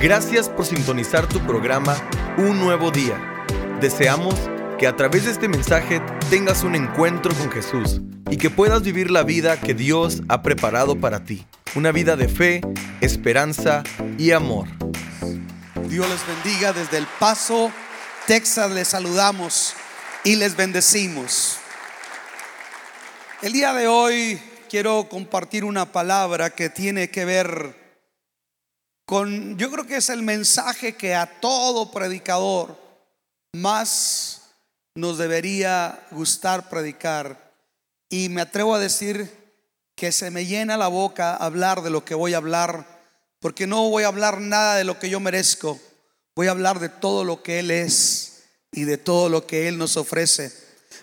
Gracias por sintonizar tu programa Un Nuevo Día. Deseamos que a través de este mensaje tengas un encuentro con Jesús y que puedas vivir la vida que Dios ha preparado para ti. Una vida de fe, esperanza y amor. Dios les bendiga desde El Paso, Texas. Les saludamos y les bendecimos. El día de hoy quiero compartir una palabra que tiene que ver con, yo creo que es el mensaje que a todo predicador más nos debería gustar predicar. Y me atrevo a decir que se me llena la boca hablar de lo que voy a hablar, porque no voy a hablar nada de lo que yo merezco, voy a hablar de todo lo que Él es y de todo lo que Él nos ofrece.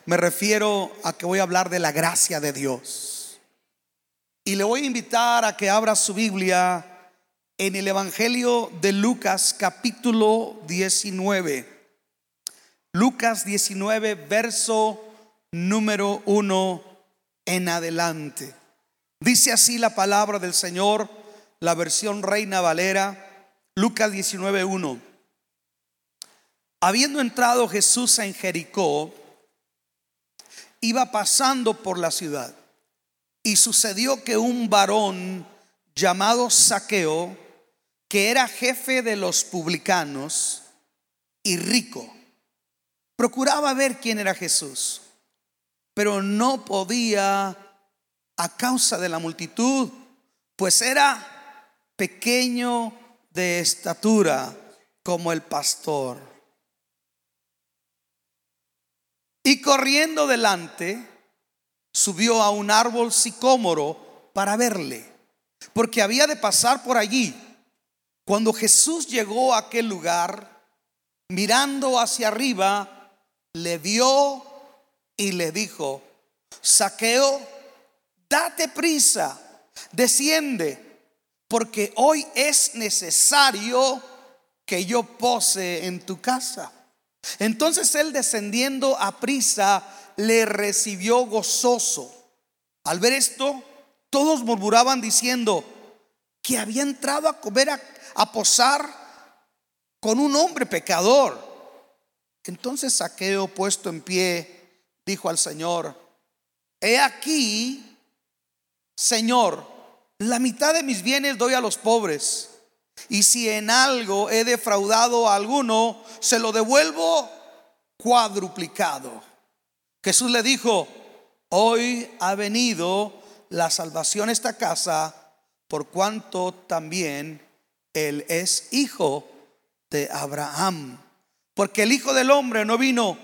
Me refiero a que voy a hablar de la gracia de Dios. Y le voy a invitar a que abra su Biblia en el Evangelio de Lucas capítulo 19. Lucas 19, verso número 1 en adelante. Dice así la palabra del Señor, la versión Reina Valera, Lucas 19, 1. Habiendo entrado Jesús en Jericó, iba pasando por la ciudad y sucedió que un varón llamado Saqueo, que era jefe de los publicanos y rico, procuraba ver quién era Jesús, pero no podía a causa de la multitud, pues era pequeño de estatura como el pastor. Y corriendo delante, subió a un árbol sicómoro para verle, porque había de pasar por allí. Cuando Jesús llegó a aquel lugar, mirando hacia arriba, le vio y le dijo, saqueo, date prisa, desciende, porque hoy es necesario que yo pose en tu casa. Entonces él descendiendo a prisa, le recibió gozoso. Al ver esto, todos murmuraban diciendo que había entrado a comer a a posar con un hombre pecador. Entonces Saqueo, puesto en pie, dijo al Señor, he aquí, Señor, la mitad de mis bienes doy a los pobres. Y si en algo he defraudado a alguno, se lo devuelvo cuadruplicado. Jesús le dijo, hoy ha venido la salvación a esta casa, por cuanto también él es hijo de Abraham. Porque el Hijo del Hombre no vino,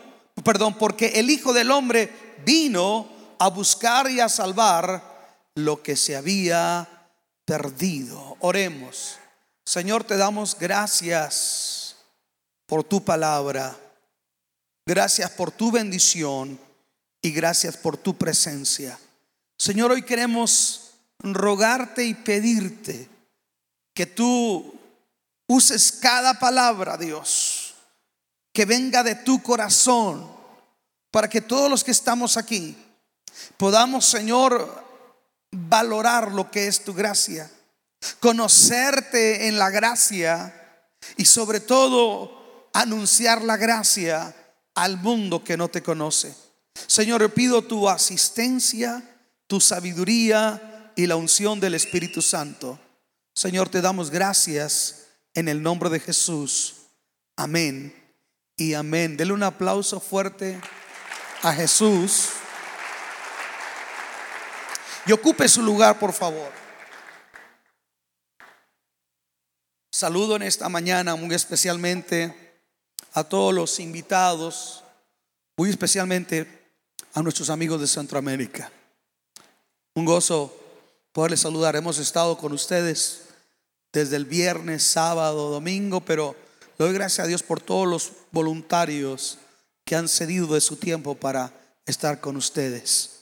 perdón, porque el Hijo del Hombre vino a buscar y a salvar lo que se había perdido. Oremos. Señor, te damos gracias por tu palabra. Gracias por tu bendición y gracias por tu presencia. Señor, hoy queremos rogarte y pedirte que tú uses cada palabra, Dios, que venga de tu corazón, para que todos los que estamos aquí podamos, Señor, valorar lo que es tu gracia, conocerte en la gracia y sobre todo anunciar la gracia al mundo que no te conoce. Señor, pido tu asistencia, tu sabiduría y la unción del Espíritu Santo. Señor, te damos gracias en el nombre de Jesús. Amén y amén. Dele un aplauso fuerte a Jesús. Y ocupe su lugar, por favor. Saludo en esta mañana muy especialmente a todos los invitados, muy especialmente a nuestros amigos de Centroamérica. Un gozo poderles saludar. Hemos estado con ustedes desde el viernes, sábado, domingo, pero doy gracias a Dios por todos los voluntarios que han cedido de su tiempo para estar con ustedes.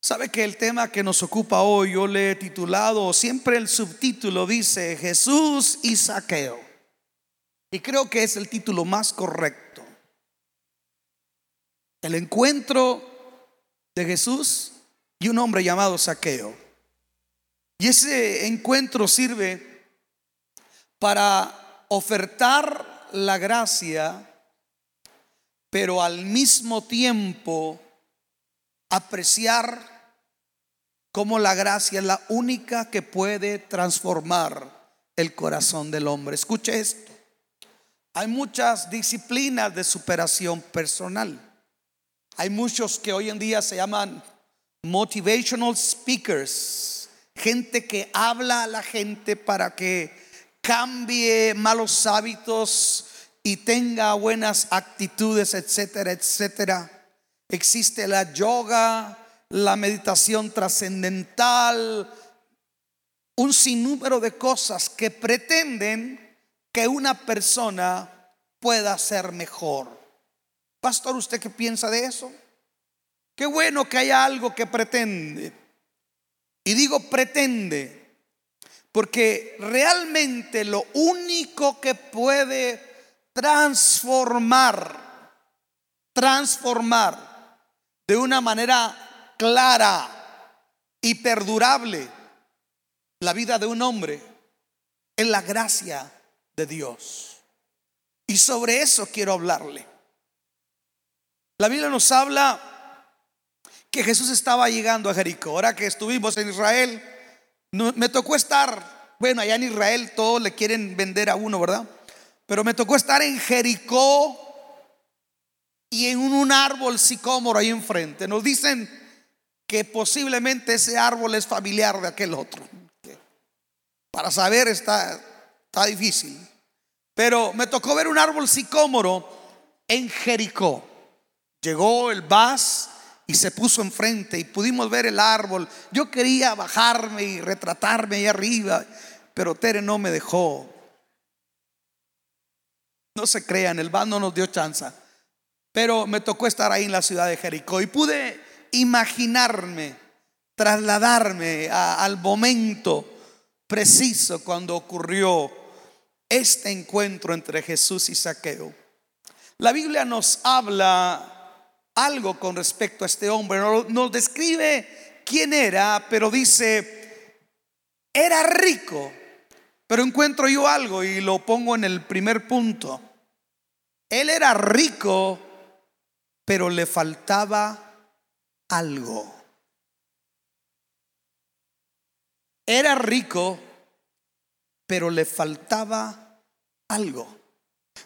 Sabe que el tema que nos ocupa hoy yo le he titulado, siempre el subtítulo dice Jesús y Saqueo. Y creo que es el título más correcto. El encuentro de Jesús y un hombre llamado Saqueo. Y ese encuentro sirve para ofertar la gracia, pero al mismo tiempo apreciar cómo la gracia es la única que puede transformar el corazón del hombre. Escuche esto. Hay muchas disciplinas de superación personal. Hay muchos que hoy en día se llaman motivational speakers, gente que habla a la gente para que cambie malos hábitos y tenga buenas actitudes, etcétera, etcétera. Existe la yoga, la meditación trascendental, un sinnúmero de cosas que pretenden que una persona pueda ser mejor. Pastor, ¿usted qué piensa de eso? Qué bueno que haya algo que pretende. Y digo pretende, porque realmente lo único que puede transformar, transformar de una manera clara y perdurable la vida de un hombre es la gracia de Dios. Y sobre eso quiero hablarle. La Biblia nos habla que Jesús estaba llegando a Jericó. Ahora que estuvimos en Israel, me tocó estar, bueno, allá en Israel todos le quieren vender a uno, ¿verdad? Pero me tocó estar en Jericó y en un árbol sicómoro ahí enfrente. Nos dicen que posiblemente ese árbol es familiar de aquel otro. Para saber está, está difícil. Pero me tocó ver un árbol sicómoro en Jericó. Llegó el Bas y se puso enfrente y pudimos ver el árbol. Yo quería bajarme y retratarme ahí arriba, pero Tere no me dejó. No se crean, el Bas no nos dio chance. Pero me tocó estar ahí en la ciudad de Jericó y pude imaginarme, trasladarme al momento preciso cuando ocurrió este encuentro entre Jesús y Saqueo. La Biblia nos habla algo con respecto a este hombre, nos describe quién era, pero dice, era rico, pero encuentro yo algo y lo pongo en el primer punto. Él era rico, pero le faltaba algo. Era rico, pero le faltaba algo.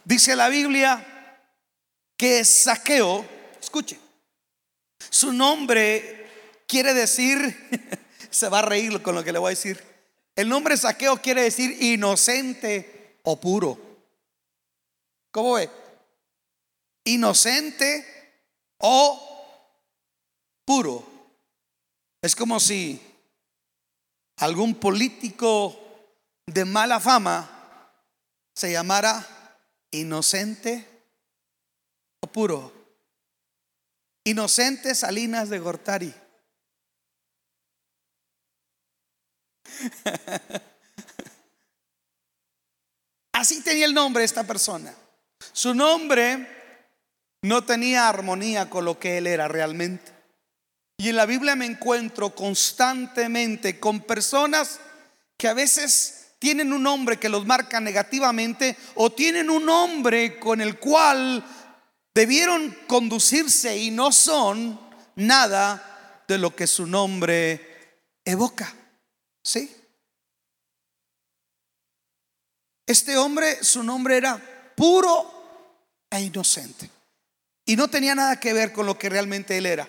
Dice la Biblia que Saqueo, escuche, su nombre quiere decir, se va a reír con lo que le voy a decir. El nombre Saqueo quiere decir inocente o puro. ¿Cómo ve? Inocente o puro. Es como si algún político de mala fama se llamara inocente o puro. Inocente Salinas de Gortari. Así tenía el nombre esta persona. Su nombre no tenía armonía con lo que él era realmente. Y en la Biblia me encuentro constantemente con personas que a veces tienen un nombre que los marca negativamente o tienen un nombre con el cual debieron conducirse y no son nada de lo que su nombre evoca. ¿Sí? Este hombre, su nombre era puro e inocente. Y no tenía nada que ver con lo que realmente él era.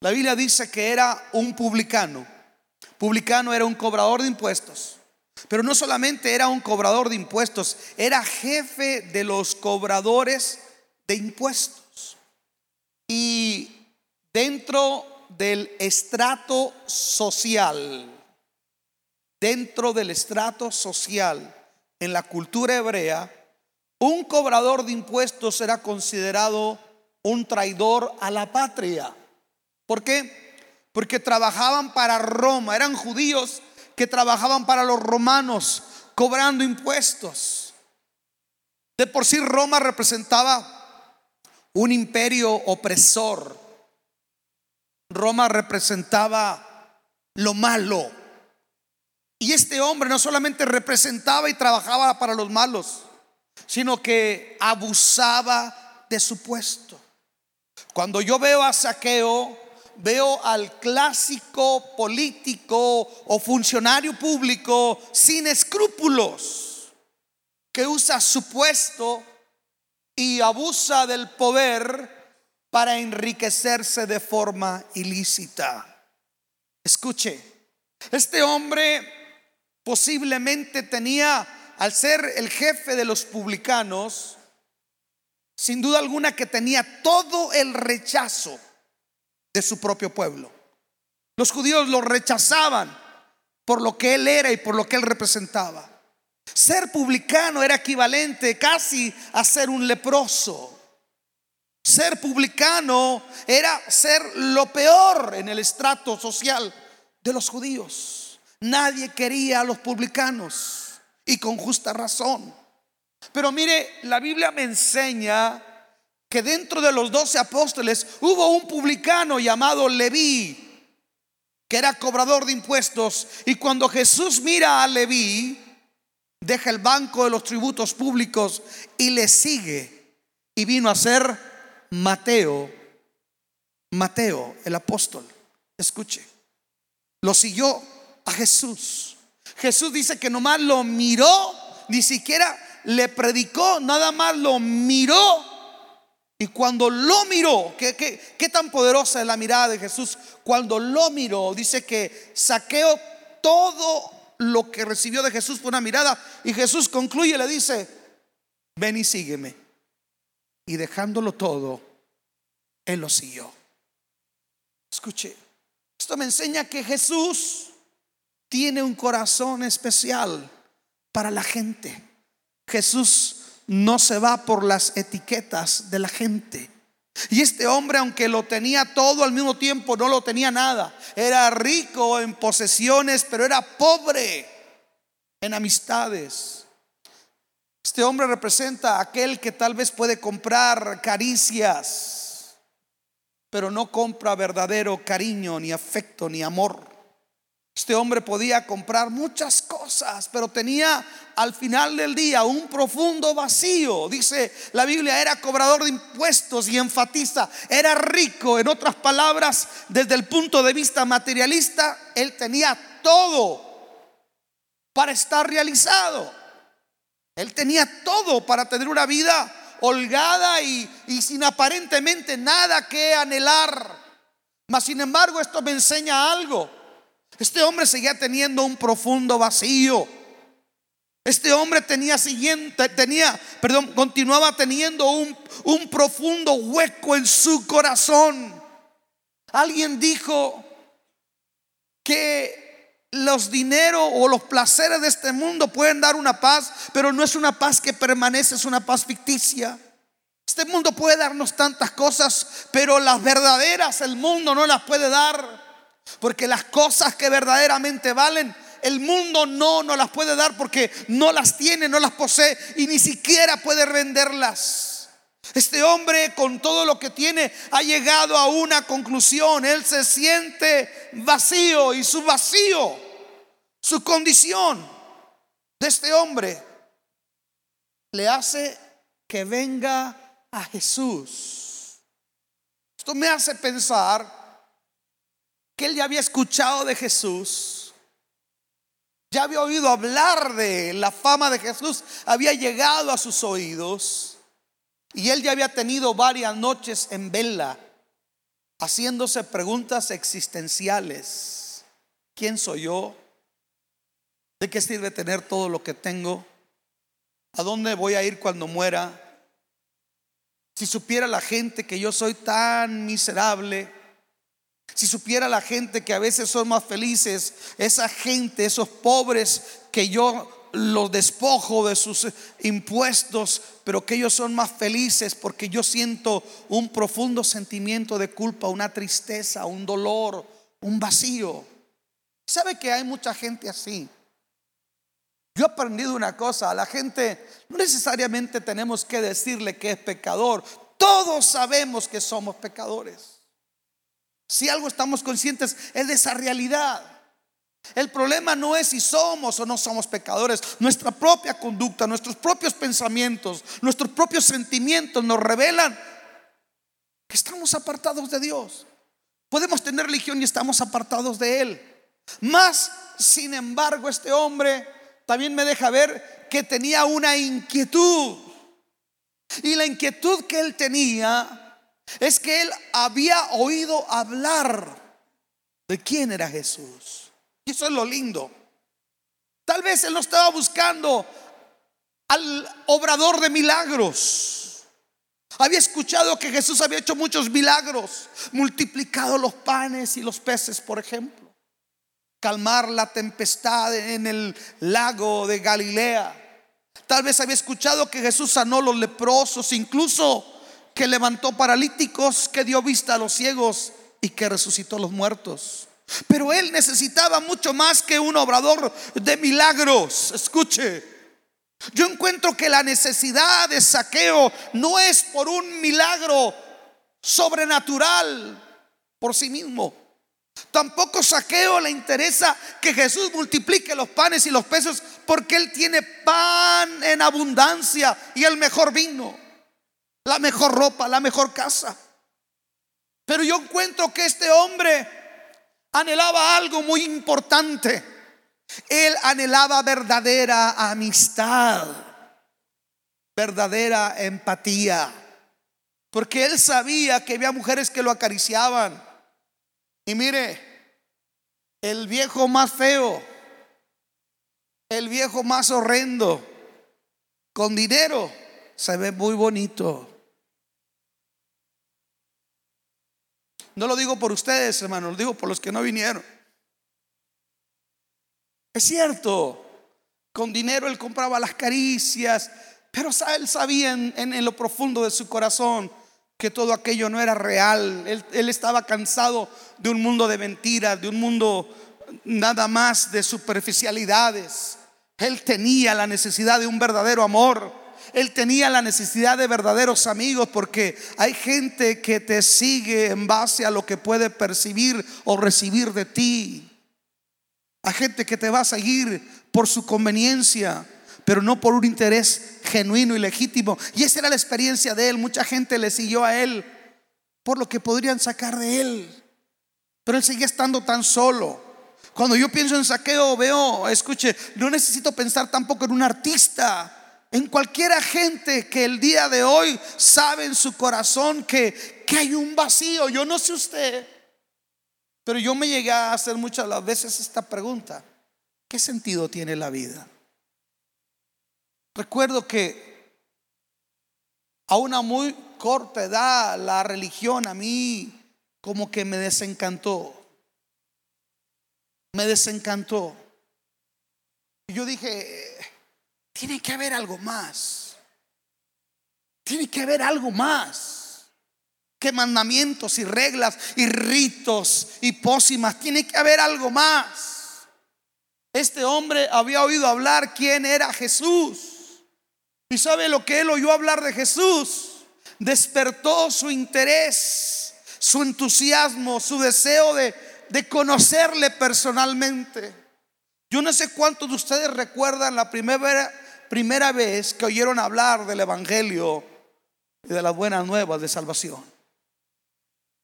La Biblia dice que era un publicano. Publicano era un cobrador de impuestos. Pero no solamente era un cobrador de impuestos, era jefe de los cobradores de impuestos. Y dentro del estrato social, dentro del estrato social en la cultura hebrea, un cobrador de impuestos era considerado un traidor a la patria. ¿Por qué? Porque trabajaban para Roma, eran judíos que trabajaban para los romanos cobrando impuestos. De por sí Roma representaba un imperio opresor. Roma representaba lo malo. Y este hombre no solamente representaba y trabajaba para los malos, sino que abusaba de su puesto. Cuando yo veo a Saqueo, veo al clásico político o funcionario público sin escrúpulos que usa su puesto y abusa del poder para enriquecerse de forma ilícita. Escuche, este hombre posiblemente tenía, al ser el jefe de los publicanos, sin duda alguna que tenía todo el rechazo de su propio pueblo. Los judíos lo rechazaban por lo que él era y por lo que él representaba. Ser publicano era equivalente casi a ser un leproso. Ser publicano era ser lo peor en el estrato social de los judíos. Nadie quería a los publicanos y con justa razón. Pero mire, la Biblia me enseña que dentro de los doce apóstoles hubo un publicano llamado Leví, que era cobrador de impuestos. Y cuando Jesús mira a Leví, deja el banco de los tributos públicos y le sigue. Y vino a ser Mateo, Mateo, el apóstol. Escuche, lo siguió a Jesús. Jesús dice que nomás lo miró, ni siquiera le predicó, nada más lo miró. Y cuando lo miró, ¿qué, qué, tan poderosa es la mirada de Jesús? Cuando lo miró, dice que saqueó todo lo que recibió de Jesús por una mirada. Y Jesús concluye, le dice, ven y sígueme. Y dejándolo todo, él lo siguió. Escuche, esto me enseña que Jesús tiene un corazón especial para la gente. Jesús no se va por las etiquetas de la gente. Y este hombre, aunque lo tenía todo al mismo tiempo, no lo tenía nada. Era rico en posesiones, pero era pobre en amistades. Este hombre representa a aquel que tal vez puede comprar caricias, pero no compra verdadero cariño, ni afecto, ni amor. Este hombre podía comprar muchas cosas, pero tenía al final del día un profundo vacío. Dice la Biblia, era cobrador de impuestos y enfatiza, era rico. En otras palabras, desde el punto de vista materialista, él tenía todo para estar realizado. Él tenía todo para tener una vida holgada y, sin aparentemente nada que anhelar. Mas sin embargo, esto me enseña algo. Este hombre seguía teniendo un profundo vacío. Este hombre tenía siguiente, tenía, perdón, continuaba teniendo un, un profundo hueco en su corazón. Alguien dijo que los dineros o los placeres de este mundo pueden dar una paz, pero no es una paz que permanece, es una paz ficticia. Este mundo puede darnos tantas cosas, pero las verdaderas el mundo no las puede dar. Porque las cosas que verdaderamente valen, el mundo no nos las puede dar porque no las tiene, no las posee y ni siquiera puede venderlas. Este hombre con todo lo que tiene ha llegado a una conclusión. Él se siente vacío y su vacío, su condición de este hombre le hace que venga a Jesús. Esto me hace pensar él ya había escuchado de Jesús, ya había oído hablar de la fama de Jesús, había llegado a sus oídos y él ya había tenido varias noches en vela haciéndose preguntas existenciales. ¿Quién soy yo? ¿De qué sirve tener todo lo que tengo? ¿A dónde voy a ir cuando muera? Si supiera la gente que yo soy tan miserable, si supiera la gente que a veces son más felices, esa gente, esos pobres que yo los despojo de sus impuestos, pero que ellos son más felices porque yo siento un profundo sentimiento de culpa, una tristeza, un dolor, un vacío. ¿Sabe que hay mucha gente así? Yo he aprendido una cosa, a la gente no necesariamente tenemos que decirle que es pecador, todos sabemos que somos pecadores. Si algo estamos conscientes es de esa realidad. El problema no es si somos o no somos pecadores. Nuestra propia conducta, nuestros propios pensamientos, nuestros propios sentimientos nos revelan que estamos apartados de Dios. Podemos tener religión y estamos apartados de Él. Más, sin embargo, este hombre también me deja ver que tenía una inquietud. Y la inquietud que él tenía es que él había oído hablar de quién era Jesús. Y eso es lo lindo. Tal vez él no estaba buscando al obrador de milagros. Había escuchado que Jesús había hecho muchos milagros, multiplicado los panes y los peces, por ejemplo, calmar la tempestad en el lago de Galilea. Tal vez había escuchado que Jesús sanó los leprosos, incluso que levantó paralíticos, que dio vista a los ciegos y que resucitó a los muertos. Pero él necesitaba mucho más que un obrador de milagros. Escuche, yo encuentro que la necesidad de saqueo no es por un milagro sobrenatural por sí mismo. Tampoco saqueo le interesa que Jesús multiplique los panes y los peces porque él tiene pan en abundancia y el mejor vino, la mejor ropa, la mejor casa. Pero yo encuentro que este hombre anhelaba algo muy importante. Él anhelaba verdadera amistad, verdadera empatía, porque él sabía que había mujeres que lo acariciaban. Y mire, el viejo más feo, el viejo más horrendo, con dinero, se ve muy bonito. No lo digo por ustedes, hermano, lo digo por los que no vinieron. Es cierto, con dinero él compraba las caricias, pero él sabía en, lo profundo de su corazón que todo aquello no era real. Él estaba cansado de un mundo de mentiras, de un mundo nada más de superficialidades. Él tenía la necesidad de un verdadero amor. Él tenía la necesidad de verdaderos amigos porque hay gente que te sigue en base a lo que puede percibir o recibir de ti. Hay gente que te va a seguir por su conveniencia, pero no por un interés genuino y legítimo. Y esa era la experiencia de él. Mucha gente le siguió a él por lo que podrían sacar de él. Pero él seguía estando tan solo. Cuando yo pienso en saqueo, veo, escuche, no necesito pensar tampoco en un artista en cualquier gente que el día de hoy sabe en su corazón que, que hay un vacío. Yo no sé usted, pero yo me llegué a hacer muchas las veces esta pregunta. ¿Qué sentido tiene la vida? Recuerdo que a una muy corta edad la religión a mí como que me desencantó. Me desencantó. Y yo dije, tiene que haber algo más. Tiene que haber algo más que mandamientos y reglas y ritos y pócimas. Tiene que haber algo más. Este hombre había oído hablar quién era Jesús. Y sabe lo que él oyó hablar de Jesús. Despertó su interés, su entusiasmo, su deseo de, de conocerle personalmente. Yo no sé cuántos de ustedes recuerdan la primera, primera vez que oyeron hablar del Evangelio y de las buenas nuevas de salvación.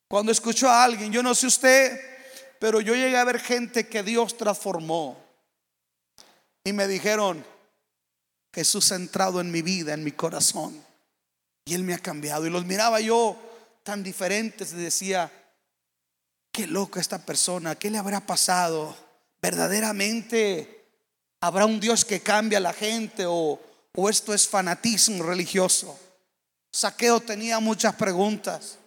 Cuando escuchó a alguien, yo no sé usted, pero yo llegué a ver gente que Dios transformó. Y me dijeron, Jesús ha entrado en mi vida, en mi corazón. Y Él me ha cambiado. Y los miraba yo tan diferentes y decía, qué loca esta persona, ¿qué le habrá pasado? Verdaderamente ¿Habrá un Dios que cambia a la gente o, o esto es fanatismo religioso? Saqueo tenía muchas preguntas.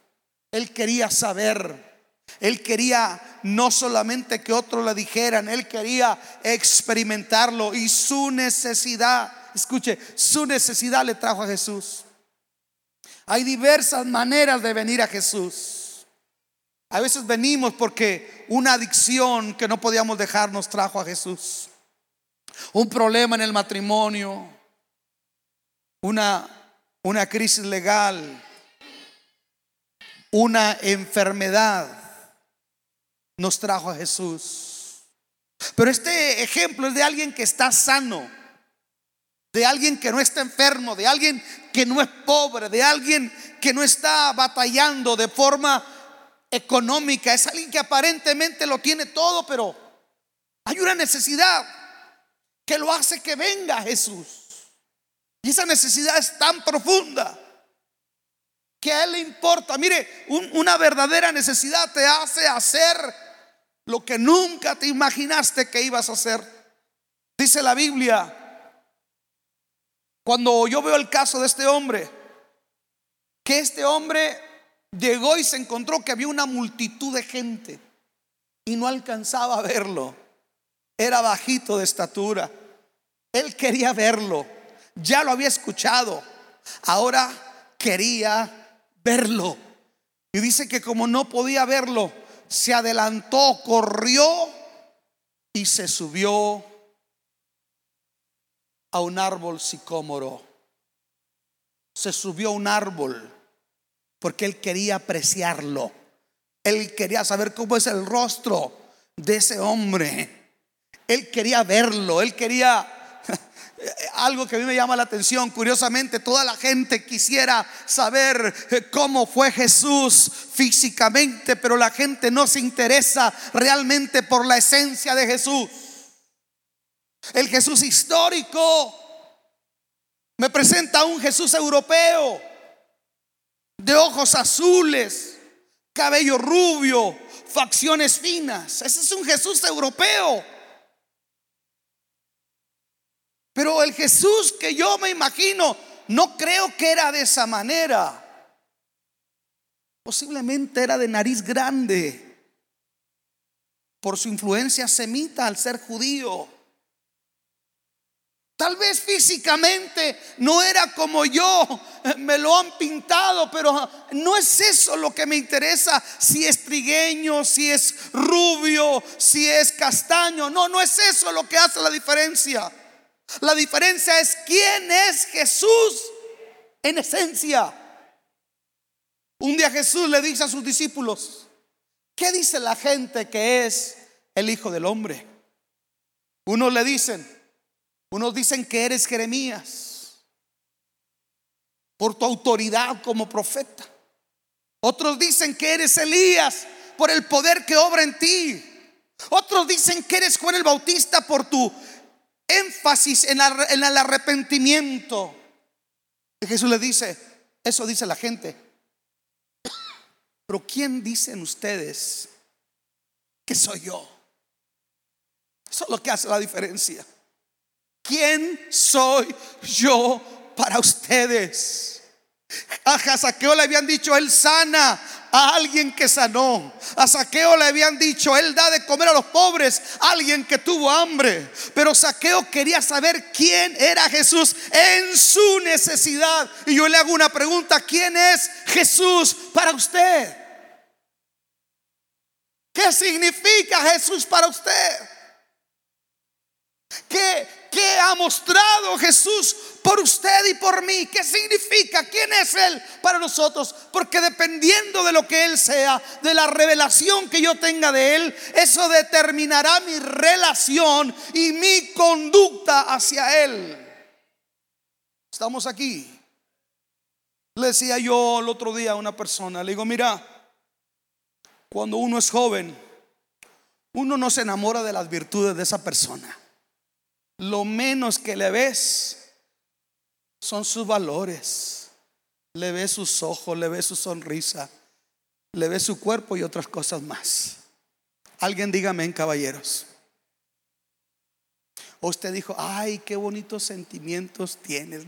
Él quería saber. Él quería no solamente que otros le dijeran, él quería experimentarlo y su necesidad, escuche, su necesidad le trajo a Jesús. Hay diversas maneras de venir a Jesús. A veces venimos porque una adicción que no podíamos dejar nos trajo a Jesús un problema en el matrimonio, una, una crisis legal, una enfermedad, nos trajo a Jesús. Pero este ejemplo es de alguien que está sano, de alguien que no está enfermo, de alguien que no es pobre, de alguien que no está batallando de forma económica. Es alguien que aparentemente lo tiene todo, pero hay una necesidad que lo hace que venga Jesús. Y esa necesidad es tan profunda que a Él le importa. Mire, una verdadera necesidad te hace hacer lo que nunca te imaginaste que ibas a hacer. Dice la Biblia, cuando yo veo el caso de este hombre, que este hombre llegó y se encontró que había una multitud de gente y no alcanzaba a verlo. Era bajito de estatura. Él quería verlo. Ya lo había escuchado. Ahora quería verlo. Y dice que como no podía verlo, se adelantó, corrió y se subió a un árbol sicómoro. Se subió a un árbol porque él quería apreciarlo. Él quería saber cómo es el rostro de ese hombre. Él quería verlo, él quería algo que a mí me llama la atención, curiosamente, toda la gente quisiera saber eh, cómo fue Jesús físicamente, pero la gente no se interesa realmente por la esencia de Jesús. El Jesús histórico me presenta un Jesús europeo, de ojos azules, cabello rubio, facciones finas. Ese es un Jesús europeo. Pero el Jesús que yo me imagino, no creo que era de esa manera. Posiblemente era de nariz grande por su influencia semita al ser judío. Tal vez físicamente no era como yo, me lo han pintado, pero no es eso lo que me interesa, si es trigueño, si es rubio, si es castaño, no, no es eso lo que hace la diferencia. La diferencia es quién es Jesús en esencia. Un día Jesús le dice a sus discípulos, ¿qué dice la gente que es el Hijo del Hombre? Unos le dicen, unos dicen que eres Jeremías por tu autoridad como profeta. Otros dicen que eres Elías por el poder que obra en ti. Otros dicen que eres Juan el Bautista por tu énfasis en, el arrepentimiento. Jesús le dice, eso dice la gente. Pero ¿quién dicen ustedes que soy yo? Eso es lo que hace la diferencia. ¿Quién soy yo para ustedes? A Saqueo le habían dicho, Él sana a alguien que sanó. A Saqueo le habían dicho, Él da de comer a los pobres, alguien que tuvo hambre. Pero Saqueo quería saber quién era Jesús en su necesidad. Y yo le hago una pregunta, ¿quién es Jesús para usted? ¿Qué significa Jesús para usted? ¿Qué, ¿Qué ha mostrado Jesús por usted y por mí? ¿Qué significa? ¿Quién es Él para nosotros? Porque dependiendo de lo que Él sea, de la revelación que yo tenga de Él, eso determinará mi relación y mi conducta hacia Él. Estamos aquí. Le decía yo el otro día a una persona, le digo, mira, cuando uno es joven, uno no se enamora de las virtudes de esa persona lo menos que le ves son sus valores. Le ves sus ojos, le ves su sonrisa, le ves su cuerpo y otras cosas más. Alguien dígame caballeros. O usted dijo, ay, qué bonitos sentimientos tienes.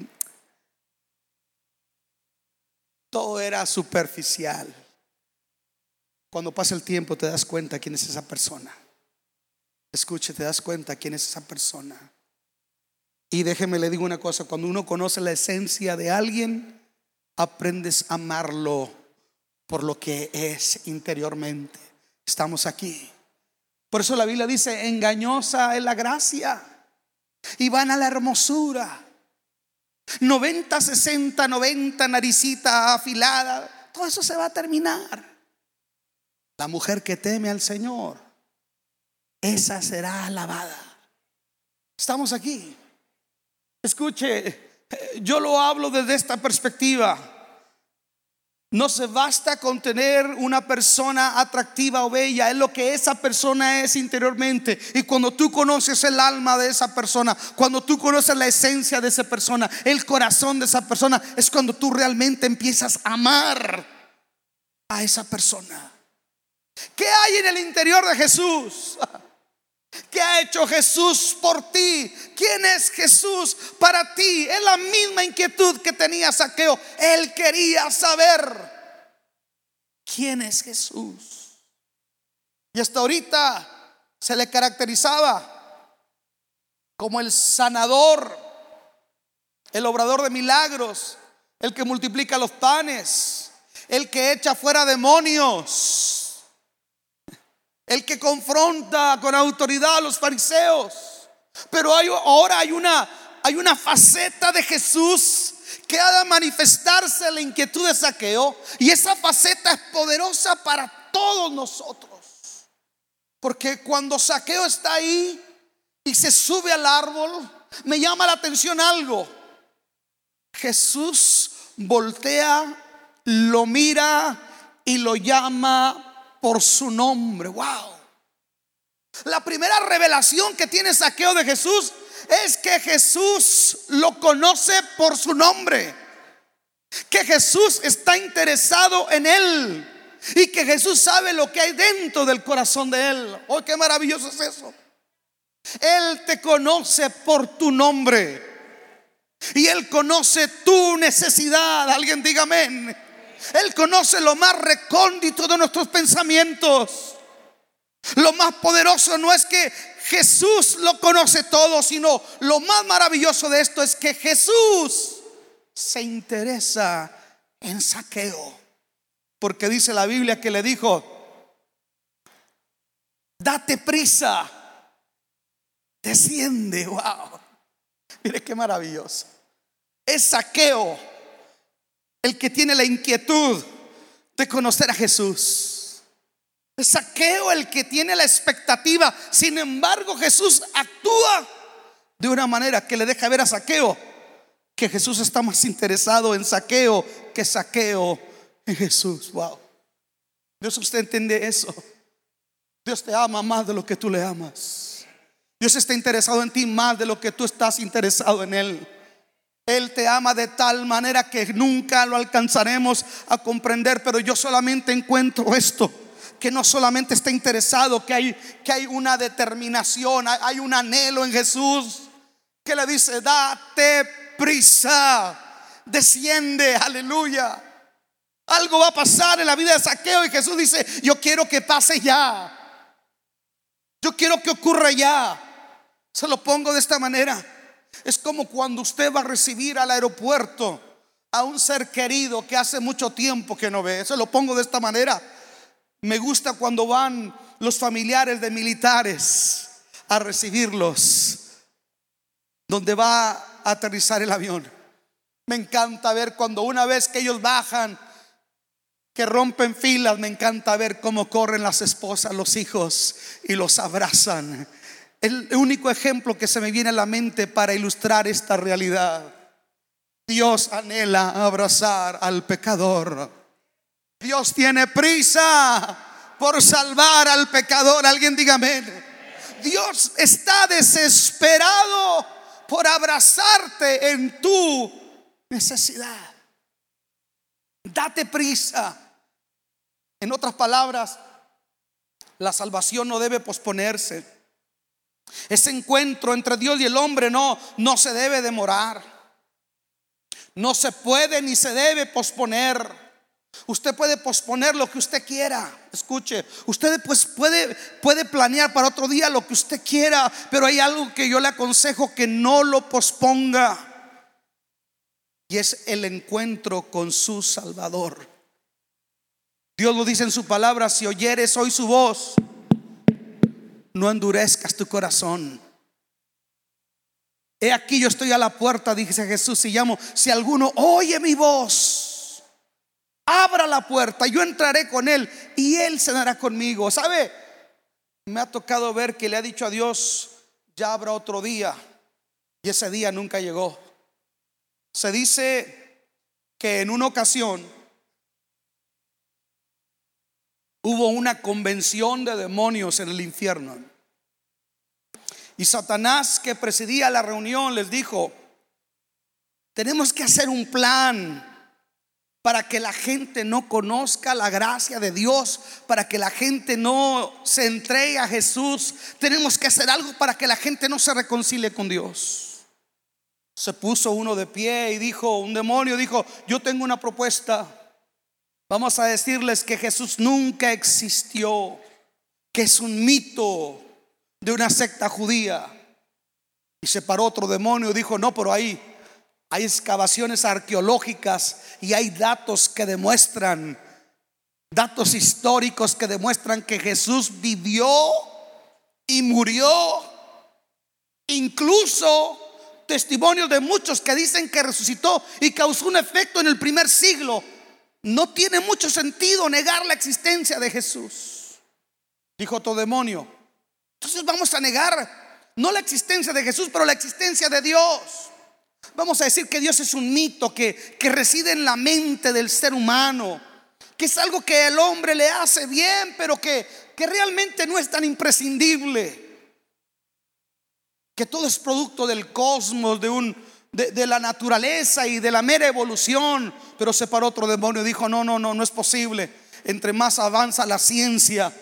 Todo era superficial. Cuando pasa el tiempo te das cuenta quién es esa persona. Escuche, te das cuenta quién es esa persona. Y déjeme le digo una cosa, cuando uno conoce la esencia de alguien, aprendes a amarlo por lo que es interiormente. Estamos aquí. Por eso la Biblia dice, engañosa es la gracia y van a la hermosura. 90, 60, 90, naricita afilada, todo eso se va a terminar. La mujer que teme al Señor esa será alabada. Estamos aquí. Escuche, yo lo hablo desde esta perspectiva. No se basta con tener una persona atractiva o bella, es lo que esa persona es interiormente. Y cuando tú conoces el alma de esa persona, cuando tú conoces la esencia de esa persona, el corazón de esa persona, es cuando tú realmente empiezas a amar a esa persona. ¿Qué hay en el interior de Jesús? ¿Qué ha hecho Jesús por ti? ¿Quién es Jesús para ti? Es la misma inquietud que tenía Saqueo. Él quería saber quién es Jesús. Y hasta ahorita se le caracterizaba como el sanador, el obrador de milagros, el que multiplica los panes, el que echa fuera demonios el que confronta con autoridad a los fariseos. Pero ahora hay una, hay una faceta de Jesús que ha de manifestarse la inquietud de saqueo. Y esa faceta es poderosa para todos nosotros. Porque cuando saqueo está ahí y se sube al árbol, me llama la atención algo. Jesús voltea, lo mira y lo llama por su nombre. Wow. La primera revelación que tiene Saqueo de Jesús es que Jesús lo conoce por su nombre. Que Jesús está interesado en él. Y que Jesús sabe lo que hay dentro del corazón de él. Oh, qué maravilloso es eso. Él te conoce por tu nombre. Y Él conoce tu necesidad. Alguien diga amén. Él conoce lo más recóndito de nuestros pensamientos. Lo más poderoso no es que Jesús lo conoce todo, sino lo más maravilloso de esto es que Jesús se interesa en saqueo. Porque dice la Biblia que le dijo, date prisa, desciende, wow. Mire qué maravilloso. Es saqueo el que tiene la inquietud de conocer a Jesús. Es Saqueo el que tiene la expectativa. Sin embargo, Jesús actúa de una manera que le deja ver a Saqueo que Jesús está más interesado en Saqueo que Saqueo en Jesús. Wow. Dios, usted entiende eso. Dios te ama más de lo que tú le amas. Dios está interesado en ti más de lo que tú estás interesado en Él. Él te ama de tal manera que nunca lo alcanzaremos a comprender, pero yo solamente encuentro esto, que no solamente está interesado, que hay, que hay una determinación, hay un anhelo en Jesús, que le dice, date prisa, desciende, aleluya. Algo va a pasar en la vida de Saqueo y Jesús dice, yo quiero que pase ya. Yo quiero que ocurra ya. Se lo pongo de esta manera. Es como cuando usted va a recibir al aeropuerto a un ser querido que hace mucho tiempo que no ve. Eso lo pongo de esta manera. Me gusta cuando van los familiares de militares a recibirlos, donde va a aterrizar el avión. Me encanta ver cuando una vez que ellos bajan, que rompen filas, me encanta ver cómo corren las esposas, los hijos y los abrazan el único ejemplo que se me viene a la mente para ilustrar esta realidad. Dios anhela abrazar al pecador. Dios tiene prisa por salvar al pecador. Alguien diga amén. Dios está desesperado por abrazarte en tu necesidad. Date prisa. En otras palabras, la salvación no debe posponerse. Ese encuentro entre Dios y el hombre no, no se debe demorar. No se puede ni se debe posponer. Usted puede posponer lo que usted quiera. Escuche, usted pues puede, puede planear para otro día lo que usted quiera, pero hay algo que yo le aconsejo que no lo posponga. Y es el encuentro con su Salvador. Dios lo dice en su palabra, si oyeres hoy su voz, no endurezcas tu corazón. He aquí yo estoy a la puerta, dice Jesús, y llamo, si alguno oye mi voz, abra la puerta, yo entraré con él y él cenará conmigo. ¿Sabe? me ha tocado ver que le ha dicho a Dios, ya habrá otro día, y ese día nunca llegó. Se dice que en una ocasión hubo una convención de demonios en el infierno. Y Satanás que presidía la reunión les dijo, tenemos que hacer un plan para que la gente no conozca la gracia de Dios, para que la gente no se entregue a Jesús. Tenemos que hacer algo para que la gente no se reconcilie con Dios. Se puso uno de pie y dijo, un demonio dijo, yo tengo una propuesta. Vamos a decirles que Jesús nunca existió, que es un mito de una secta judía. Y se paró otro demonio y dijo, no, pero ahí hay excavaciones arqueológicas y hay datos que demuestran, datos históricos que demuestran que Jesús vivió y murió. Incluso testimonios de muchos que dicen que resucitó y causó un efecto en el primer siglo. No tiene mucho sentido negar la existencia de Jesús. Dijo otro demonio. Entonces vamos a negar no la existencia de Jesús, pero la existencia de Dios. Vamos a decir que Dios es un mito que, que reside en la mente del ser humano, que es algo que el hombre le hace bien, pero que, que realmente no es tan imprescindible. Que todo es producto del cosmos, de, un, de, de la naturaleza y de la mera evolución. Pero se paró otro demonio y dijo, no, no, no, no es posible. Entre más avanza la ciencia,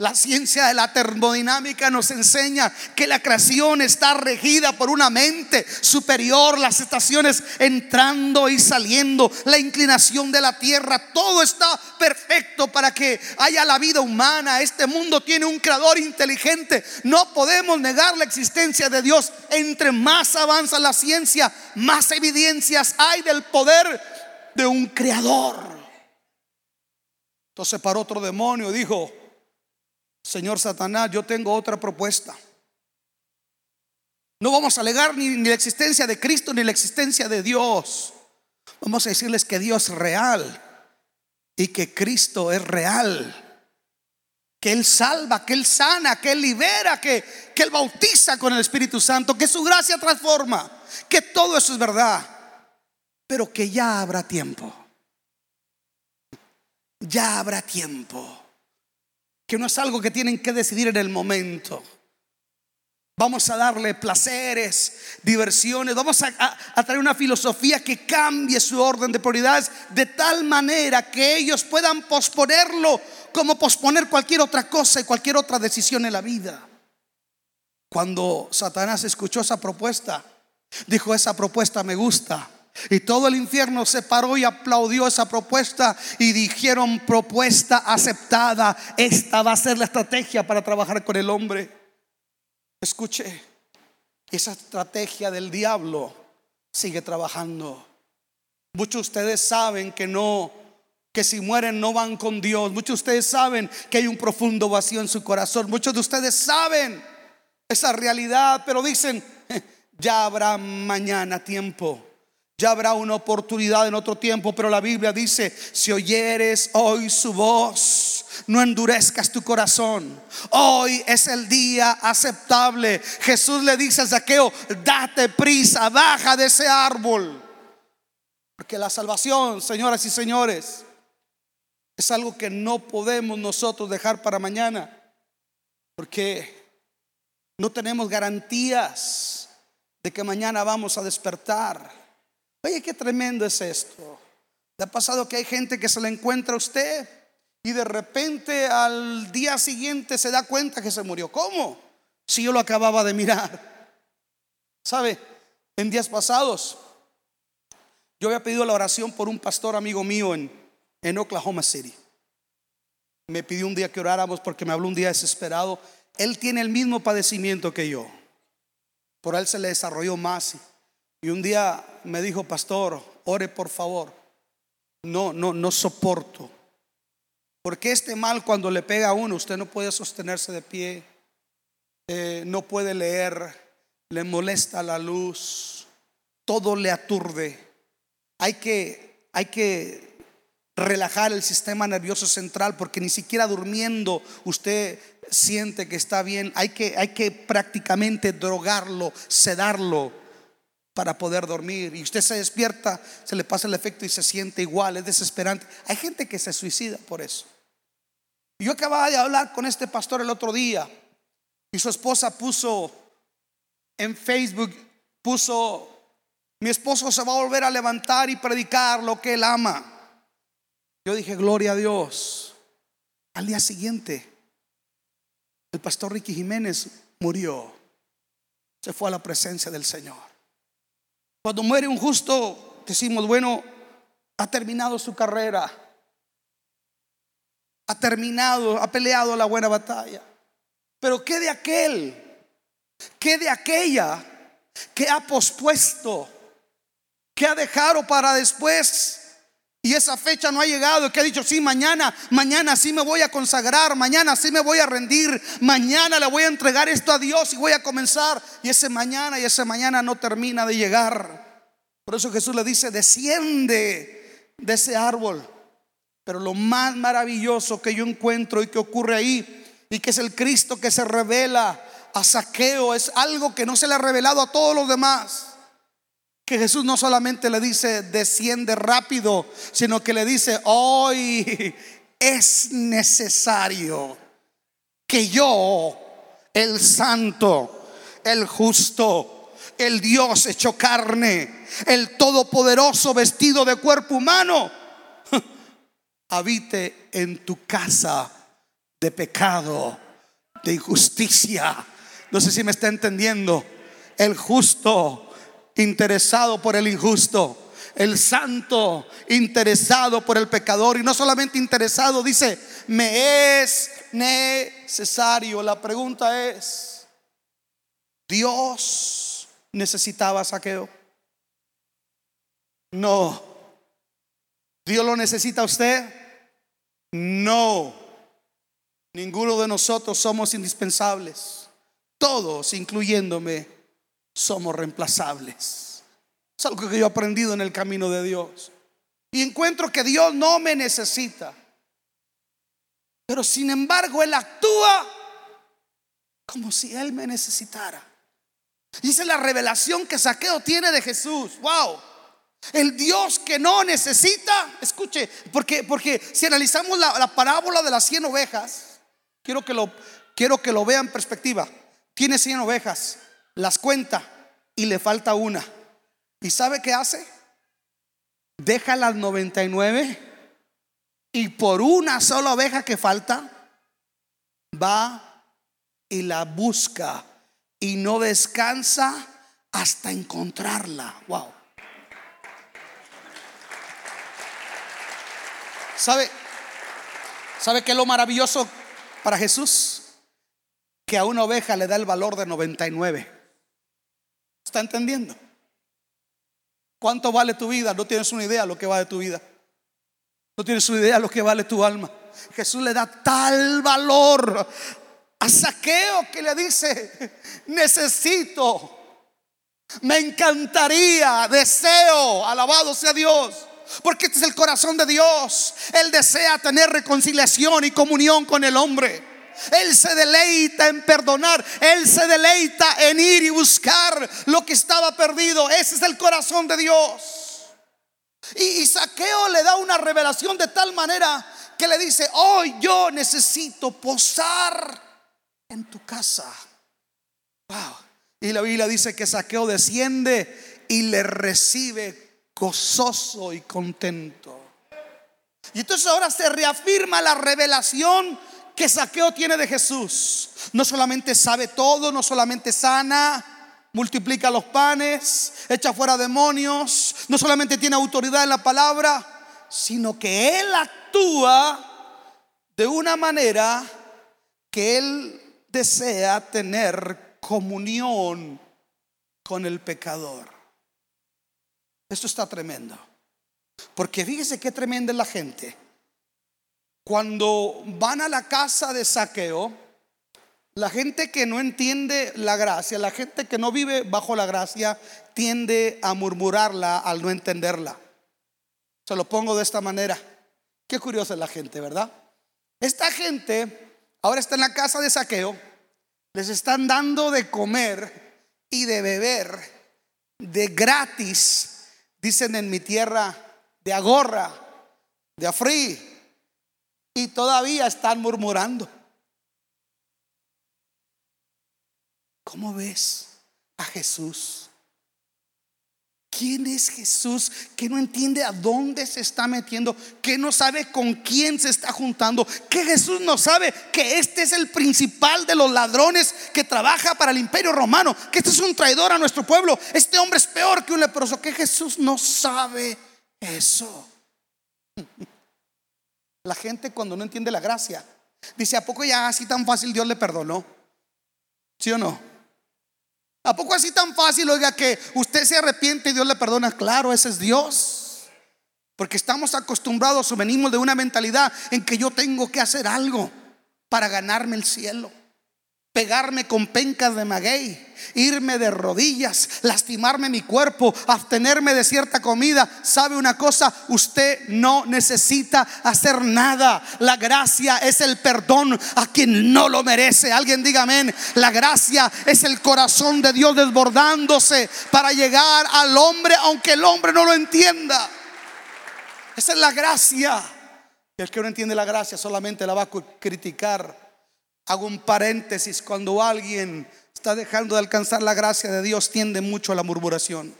la ciencia de la termodinámica nos enseña que la creación está regida por una mente superior, las estaciones entrando y saliendo, la inclinación de la tierra, todo está perfecto para que haya la vida humana. Este mundo tiene un creador inteligente. No podemos negar la existencia de Dios. Entre más avanza la ciencia, más evidencias hay del poder de un creador. Entonces para otro demonio dijo, Señor Satanás, yo tengo otra propuesta. No vamos a alegar ni, la existencia de Cristo ni la existencia de Dios. Vamos a decirles que Dios es real y que Cristo es real. Que Él salva, que Él sana, que Él libera, que, que Él bautiza con el Espíritu Santo, que su gracia transforma, que todo eso es verdad, pero que ya habrá tiempo. Ya habrá tiempo que no es algo que tienen que decidir en el momento. Vamos a darle placeres, diversiones, vamos a, traer una filosofía que cambie su orden de prioridades de tal manera que ellos puedan posponerlo como posponer cualquier otra cosa y cualquier otra decisión en la vida. Cuando Satanás escuchó esa propuesta, dijo, esa propuesta me gusta. Y todo el infierno se paró y aplaudió esa propuesta y dijeron propuesta aceptada. Esta va a ser la estrategia para trabajar con el hombre. Escuche, esa estrategia del diablo sigue trabajando. Muchos de ustedes saben que no, que si mueren no van con Dios. Muchos de ustedes saben que hay un profundo vacío en su corazón. Muchos de ustedes saben esa realidad, pero dicen, ya habrá mañana tiempo. Ya habrá una oportunidad en otro tiempo, pero la Biblia dice, si oyeres hoy su voz, no endurezcas tu corazón. Hoy es el día aceptable. Jesús le dice a Zaqueo, date prisa, baja de ese árbol. Porque la salvación, señoras y señores, es algo que no podemos nosotros dejar para mañana. Porque no tenemos garantías de que mañana vamos a despertar. Oye, qué tremendo es esto. ¿Le ha pasado que hay gente que se le encuentra a usted y de repente al día siguiente se da cuenta que se murió? ¿Cómo? Si yo lo acababa de mirar. ¿Sabe? En días pasados, yo había pedido la oración por un pastor amigo mío en, en Oklahoma City. Me pidió un día que oráramos porque me habló un día desesperado. Él tiene el mismo padecimiento que yo. Por él se le desarrolló más. Y un día me dijo, pastor, ore por favor. No, no, no soporto. Porque este mal cuando le pega a uno, usted no puede sostenerse de pie, eh, no puede leer, le molesta la luz, todo le aturde. Hay que, hay que relajar el sistema nervioso central porque ni siquiera durmiendo usted siente que está bien. Hay que, hay que prácticamente drogarlo, sedarlo para poder dormir. Y usted se despierta, se le pasa el efecto y se siente igual, es desesperante. Hay gente que se suicida por eso. Yo acababa de hablar con este pastor el otro día y su esposa puso en Facebook, puso, mi esposo se va a volver a levantar y predicar lo que él ama. Yo dije, gloria a Dios. Al día siguiente, el pastor Ricky Jiménez murió. Se fue a la presencia del Señor. Cuando muere un justo, decimos, bueno, ha terminado su carrera. Ha terminado, ha peleado la buena batalla. Pero ¿qué de aquel? ¿Qué de aquella que ha pospuesto? Que ha dejado para después? Y esa fecha no ha llegado, que ha dicho, sí, mañana, mañana sí me voy a consagrar, mañana sí me voy a rendir, mañana le voy a entregar esto a Dios y voy a comenzar. Y ese mañana y ese mañana no termina de llegar. Por eso Jesús le dice, desciende de ese árbol. Pero lo más maravilloso que yo encuentro y que ocurre ahí, y que es el Cristo que se revela a Saqueo, es algo que no se le ha revelado a todos los demás que Jesús no solamente le dice desciende rápido, sino que le dice hoy es necesario que yo, el santo, el justo, el Dios hecho carne, el todopoderoso vestido de cuerpo humano, habite en tu casa de pecado, de injusticia. No sé si me está entendiendo. El justo interesado por el injusto, el santo interesado por el pecador y no solamente interesado, dice, me es necesario. La pregunta es, ¿Dios necesitaba saqueo? No. ¿Dios lo necesita usted? No. Ninguno de nosotros somos indispensables. Todos, incluyéndome, somos reemplazables. Es algo que yo he aprendido en el camino de Dios. Y encuentro que Dios no me necesita. Pero sin embargo, Él actúa como si Él me necesitara. Dice la revelación que Saqueo tiene de Jesús. Wow. El Dios que no necesita, escuche, porque, porque si analizamos la, la parábola de las 100 ovejas, quiero que, lo, quiero que lo vean en perspectiva. Tiene 100 ovejas, las cuenta y le falta una. ¿Y sabe qué hace? Deja las 99 y por una sola oveja que falta, va y la busca y no descansa hasta encontrarla. Wow. ¿Sabe? ¿Sabe qué es lo maravilloso para Jesús? Que a una oveja le da el valor de 99. ¿Está entendiendo? ¿Cuánto vale tu vida? No tienes una idea lo que vale tu vida. No tienes una idea lo que vale tu alma. Jesús le da tal valor a Saqueo que le dice, necesito, me encantaría, deseo, alabado sea Dios. Porque este es el corazón de Dios. Él desea tener reconciliación y comunión con el hombre. Él se deleita en perdonar. Él se deleita en ir y buscar lo que estaba perdido. Ese es el corazón de Dios. Y, Saqueo le da una revelación de tal manera que le dice, hoy yo necesito posar en tu casa. Y la Biblia dice que Saqueo desciende y le recibe gozoso y contento. Y entonces ahora se reafirma la revelación que Saqueo tiene de Jesús. No solamente sabe todo, no solamente sana, multiplica los panes, echa fuera demonios, no solamente tiene autoridad en la palabra, sino que Él actúa de una manera que Él desea tener comunión con el pecador. Esto está tremendo. Porque fíjese qué tremenda es la gente cuando van a la casa de saqueo, la gente que no entiende la gracia, la gente que no vive bajo la gracia, tiende a murmurarla al no entenderla. Se lo pongo de esta manera. Qué curiosa es la gente, ¿verdad? Esta gente ahora está en la casa de saqueo, les están dando de comer y de beber de gratis, dicen en mi tierra, de agorra, de afrí, y todavía están murmurando. ¿Cómo ves a Jesús? ¿Quién es Jesús que no entiende a dónde se está metiendo? Que no sabe con quién se está juntando. Que Jesús no sabe que este es el principal de los ladrones que trabaja para el imperio romano. Que este es un traidor a nuestro pueblo. Este hombre es peor que un leproso. Que Jesús no sabe eso. La gente cuando no entiende la gracia dice, ¿a poco ya así tan fácil Dios le perdonó? ¿Sí o no? ¿A poco así tan fácil, oiga, que usted se arrepiente y Dios le perdona? Claro, ese es Dios. Porque estamos acostumbrados o venimos de una mentalidad en que yo tengo que hacer algo para ganarme el cielo pegarme con pencas de maguey, irme de rodillas, lastimarme mi cuerpo, abstenerme de cierta comida. ¿Sabe una cosa? Usted no necesita hacer nada. La gracia es el perdón a quien no lo merece. Alguien diga amén. La gracia es el corazón de Dios desbordándose para llegar al hombre aunque el hombre no lo entienda. Esa es la gracia. Y el que no entiende la gracia solamente la va a criticar Hago un paréntesis, cuando alguien está dejando de alcanzar la gracia de Dios, tiende mucho a la murmuración.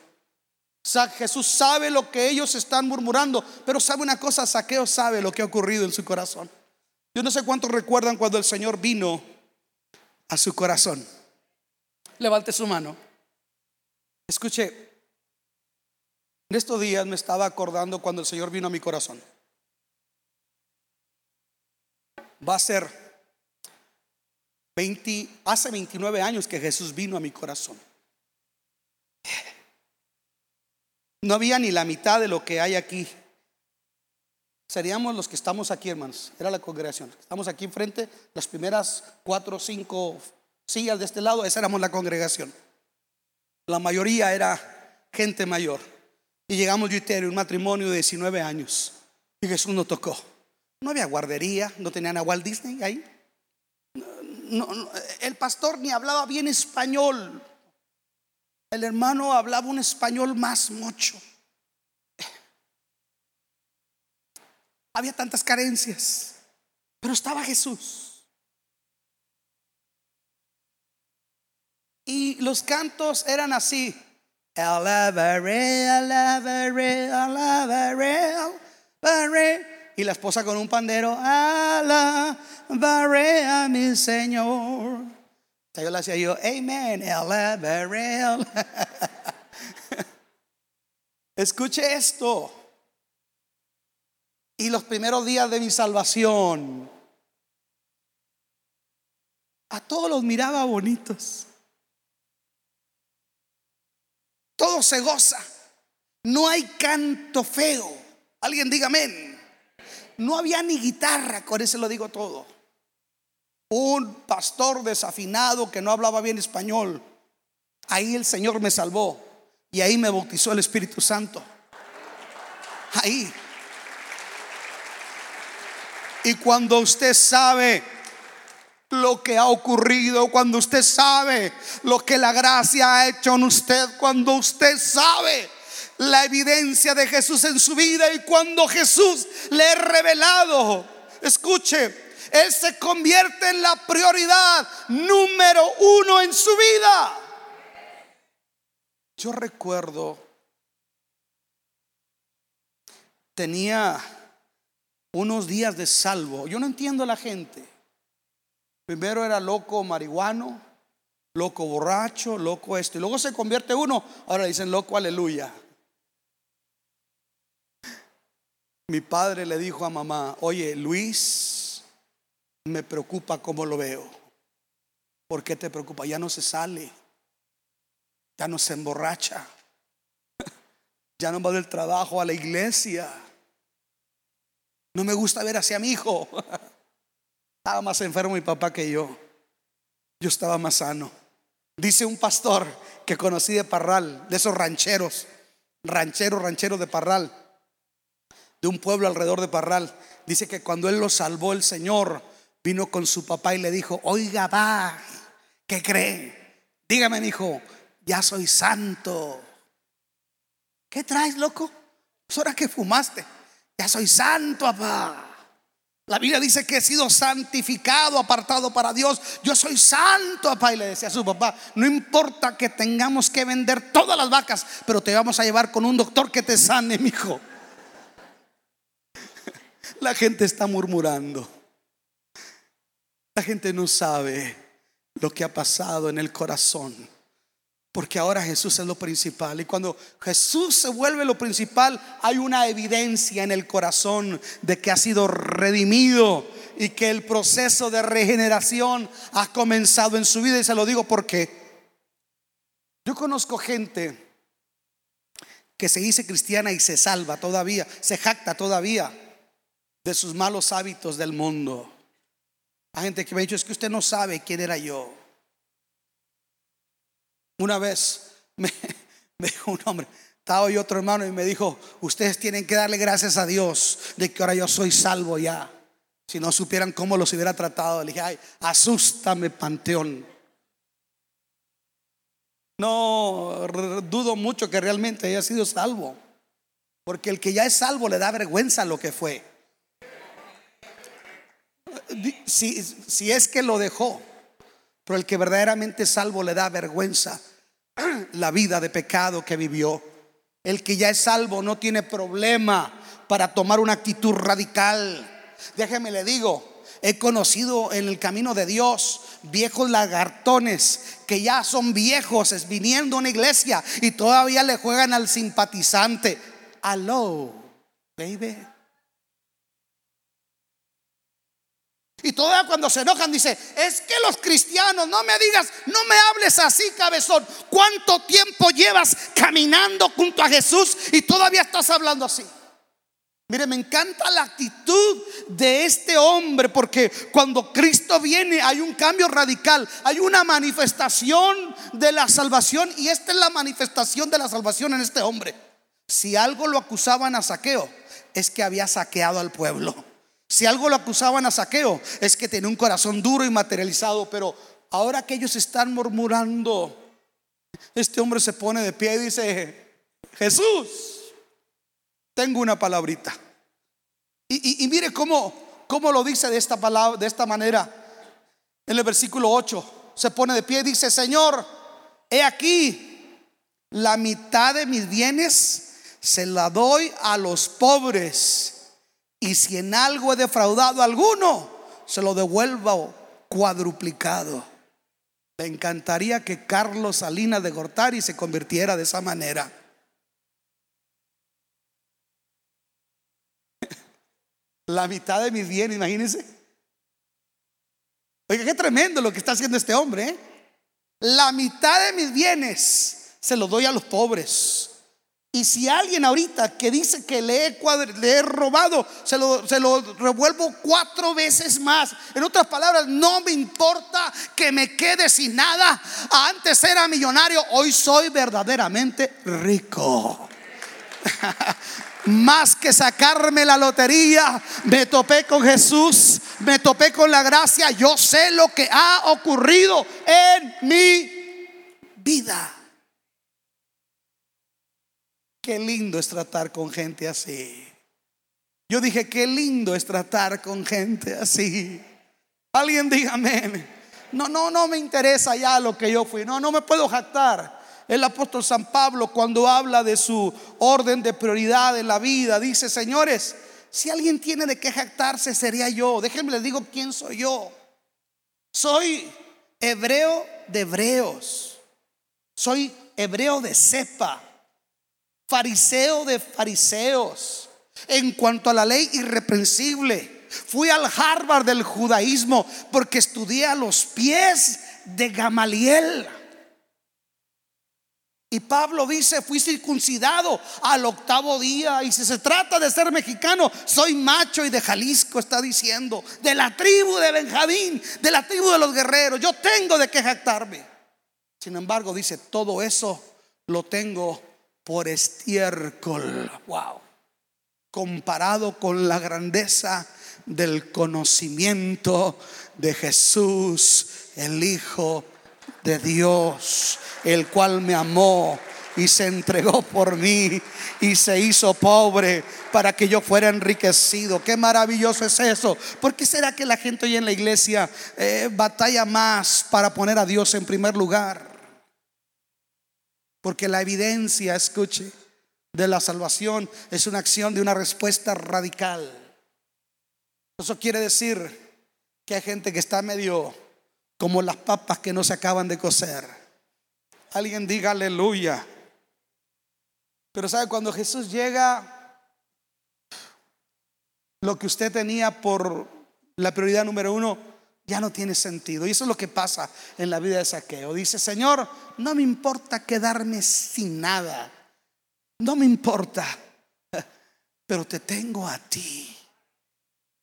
Jesús sabe lo que ellos están murmurando, pero sabe una cosa, Saqueo sabe lo que ha ocurrido en su corazón. Yo no sé cuántos recuerdan cuando el Señor vino a su corazón. Levante su mano. Escuche, en estos días me estaba acordando cuando el Señor vino a mi corazón. Va a ser hace 29 años que Jesús vino a mi corazón. No había ni la mitad de lo que hay aquí. Seríamos los que estamos aquí, hermanos. Era la congregación. Estamos aquí enfrente, las primeras cuatro o cinco sillas de este lado, esa éramos la congregación. La mayoría era gente mayor. Y llegamos yo y un matrimonio de 19 años. Y Jesús nos tocó. No había guardería, no tenían a Walt Disney ahí el pastor ni hablaba bien español. El hermano hablaba un español más mucho. Había tantas carencias, pero estaba Jesús. Y los cantos eran así. Alabaré, alabaré, alabaré, alabaré y la esposa con un pandero, alabaré a mi Señor. Yo le hacía yo, amen, alabaré. Escuche esto. Y los primeros días de mi salvación, a todos los miraba bonitos. Todo se goza. No hay canto feo. Alguien diga amén. No había ni guitarra, con eso lo digo todo. Un pastor desafinado que no hablaba bien español. Ahí el Señor me salvó y ahí me bautizó el Espíritu Santo. Ahí. Y cuando usted sabe lo que ha ocurrido, cuando usted sabe lo que la gracia ha hecho en usted, cuando usted sabe la evidencia de Jesús en su vida y cuando Jesús le ha revelado, escuche, Él se convierte en la prioridad número uno en su vida. Yo recuerdo, tenía unos días de salvo. Yo no entiendo a la gente. Primero era loco marihuano, loco borracho, loco esto. Y luego se convierte uno, ahora dicen loco aleluya. Mi padre le dijo a mamá, oye Luis, me preocupa cómo lo veo. ¿Por qué te preocupa? Ya no se sale, ya no se emborracha, ya no va del trabajo a la iglesia. No me gusta ver hacia mi hijo. Estaba más enfermo mi papá que yo. Yo estaba más sano. Dice un pastor que conocí de Parral, de esos rancheros, rancheros, rancheros de Parral de un pueblo alrededor de Parral. Dice que cuando él lo salvó el Señor, vino con su papá y le dijo, oiga, va, ¿qué cree? Dígame, hijo, ya soy santo. ¿Qué traes, loco? Es hora que fumaste. Ya soy santo, papá. La Biblia dice que he sido santificado, apartado para Dios. Yo soy santo, papá. Y le decía a su papá, no importa que tengamos que vender todas las vacas, pero te vamos a llevar con un doctor que te sane, mi hijo. La gente está murmurando. La gente no sabe lo que ha pasado en el corazón. Porque ahora Jesús es lo principal. Y cuando Jesús se vuelve lo principal, hay una evidencia en el corazón de que ha sido redimido y que el proceso de regeneración ha comenzado en su vida. Y se lo digo porque yo conozco gente que se dice cristiana y se salva todavía, se jacta todavía de sus malos hábitos del mundo. Hay gente que me ha dicho, es que usted no sabe quién era yo. Una vez me, dijo un hombre, estaba yo otro hermano y me dijo, ustedes tienen que darle gracias a Dios de que ahora yo soy salvo ya. Si no supieran cómo los hubiera tratado, le dije, ay, asústame, panteón. No, dudo mucho que realmente haya sido salvo. Porque el que ya es salvo le da vergüenza lo que fue. Si, es que lo dejó. Pero el que verdaderamente es salvo le da vergüenza la vida de pecado que vivió. El que ya es salvo no tiene problema para tomar una actitud radical. Déjeme le digo, he conocido en el camino de Dios viejos lagartones que ya son viejos, es viniendo a una iglesia y todavía le juegan al simpatizante. Aló, baby. Y todavía cuando se enojan dice, es que los cristianos, no me digas, no me hables así, cabezón. ¿Cuánto tiempo llevas caminando junto a Jesús y todavía estás hablando así? Mire, me encanta la actitud de este hombre porque cuando Cristo viene hay un cambio radical, hay una manifestación de la salvación y esta es la manifestación de la salvación en este hombre. Si algo lo acusaban a saqueo, es que había saqueado al pueblo. Si algo lo acusaban a saqueo, es que tenía un corazón duro y materializado, pero ahora que ellos están murmurando, este hombre se pone de pie y dice, Jesús, tengo una palabrita. Y, mire cómo, cómo lo dice de esta, palabra, de esta manera. En el versículo 8 se pone de pie y dice, Señor, he aquí, la mitad de mis bienes se la doy a los pobres y si en algo he defraudado a alguno, se lo devuelvo cuadruplicado. Me encantaría que Carlos Salinas de Gortari se convirtiera de esa manera. La mitad de mis bienes, imagínense. Oiga, qué tremendo lo que está haciendo este hombre. ¿eh? La mitad de mis bienes se los doy a los pobres. Y si alguien ahorita que dice que le he, robado, se lo, se lo revuelvo cuatro veces más. En otras palabras, no me importa que me quede sin nada. Antes era millonario, hoy soy verdaderamente rico. Más que sacarme la lotería, me topé con Jesús, me topé con la gracia. Yo sé lo que ha ocurrido en mi vida. Qué lindo es tratar con gente así. Yo dije, qué lindo es tratar con gente así. Alguien dígame, no, no, no me interesa ya lo que yo fui. No, no me puedo jactar. El apóstol San Pablo cuando habla de su orden de prioridad en la vida, dice, señores, si alguien tiene de qué jactarse sería yo. Déjenme les digo quién soy yo. Soy hebreo de hebreos. Soy hebreo de cepa fariseo de fariseos, en cuanto a la ley irreprensible. Fui al Harvard del judaísmo porque estudié a los pies de Gamaliel. Y Pablo dice, fui circuncidado al octavo día. Y si se trata de ser mexicano, soy macho y de Jalisco, está diciendo. De la tribu de Benjamín, de la tribu de los guerreros. Yo tengo de qué jactarme. Sin embargo, dice, todo eso lo tengo por estiércol. Wow. comparado con la grandeza del conocimiento de Jesús, el Hijo de Dios, el cual me amó y se entregó por mí y se hizo pobre para que yo fuera enriquecido. Qué maravilloso es eso. ¿Por qué será que la gente hoy en la iglesia eh, batalla más para poner a Dios en primer lugar? Porque la evidencia, escuche, de la salvación es una acción de una respuesta radical. Eso quiere decir que hay gente que está medio como las papas que no se acaban de cocer. Alguien diga aleluya. Pero sabe, cuando Jesús llega, lo que usted tenía por la prioridad número uno ya no tiene sentido. Y eso es lo que pasa en la vida de Saqueo. Dice, Señor, no me importa quedarme sin nada. No me importa. Pero te tengo a ti.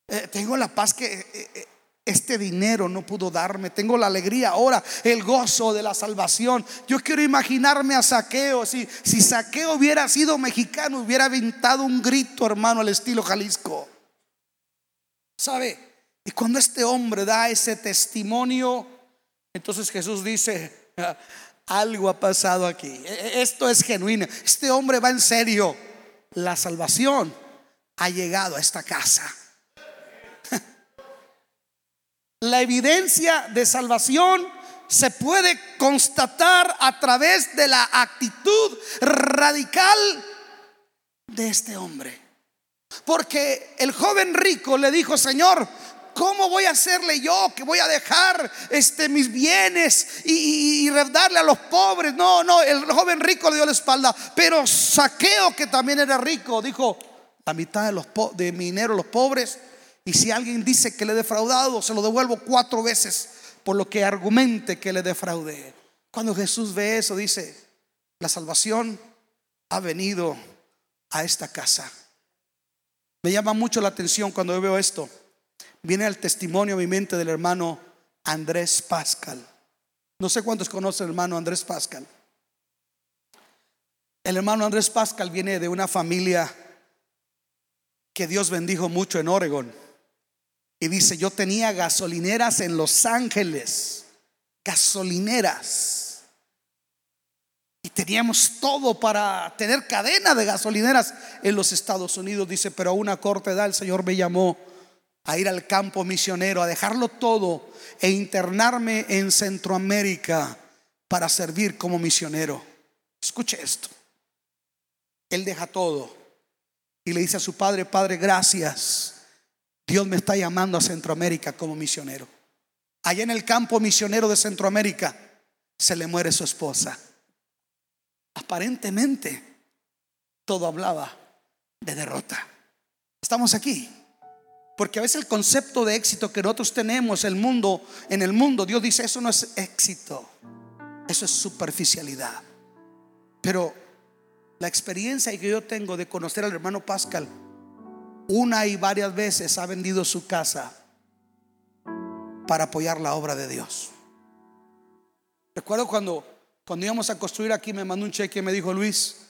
Eh, tengo la paz que eh, eh, este dinero no pudo darme. Tengo la alegría ahora, el gozo de la salvación. Yo quiero imaginarme a Saqueo. Si, si Saqueo hubiera sido mexicano, hubiera aventado un grito, hermano, al estilo Jalisco. ¿Sabe? Y cuando este hombre da ese testimonio, entonces Jesús dice, ah, algo ha pasado aquí. E, e, esto es genuino. Este hombre va en serio. La salvación ha llegado a esta casa. La evidencia de salvación se puede constatar a través de la actitud radical de este hombre. Porque el joven rico le dijo, Señor, ¿cómo voy a hacerle yo que voy a dejar este, mis bienes y, darle a los pobres? No, no, el joven rico le dio la espalda, pero Saqueo, que también era rico, dijo, la mitad de mi dinero los pobres y si alguien dice que le he defraudado, se lo devuelvo cuatro veces por lo que argumente que le defraudé. Cuando Jesús ve eso, dice, la salvación ha venido a esta casa. Me llama mucho la atención cuando yo veo esto. Viene el testimonio a mi mente del hermano Andrés Pascal. No sé cuántos conocen al hermano Andrés Pascal. El hermano Andrés Pascal viene de una familia que Dios bendijo mucho en Oregon. Y dice, yo tenía gasolineras en Los Ángeles, gasolineras. Y teníamos todo para tener cadena de gasolineras en los Estados Unidos. Dice, pero a una corta edad el Señor me llamó a ir al campo misionero, a dejarlo todo e internarme en Centroamérica para servir como misionero. Escuche esto. Él deja todo y le dice a su padre, Padre, gracias Dios me está llamando a Centroamérica como misionero. Allá en el campo misionero de Centroamérica se le muere su esposa. Aparentemente todo hablaba de derrota. Estamos aquí. Porque a veces el concepto de éxito que nosotros tenemos el mundo, en el mundo, Dios dice, eso no es éxito. Eso es superficialidad. Pero la experiencia que yo tengo de conocer al hermano Pascal una y varias veces ha vendido su casa para apoyar la obra de Dios. Recuerdo cuando, cuando íbamos a construir aquí, me mandó un cheque y me dijo, Luis,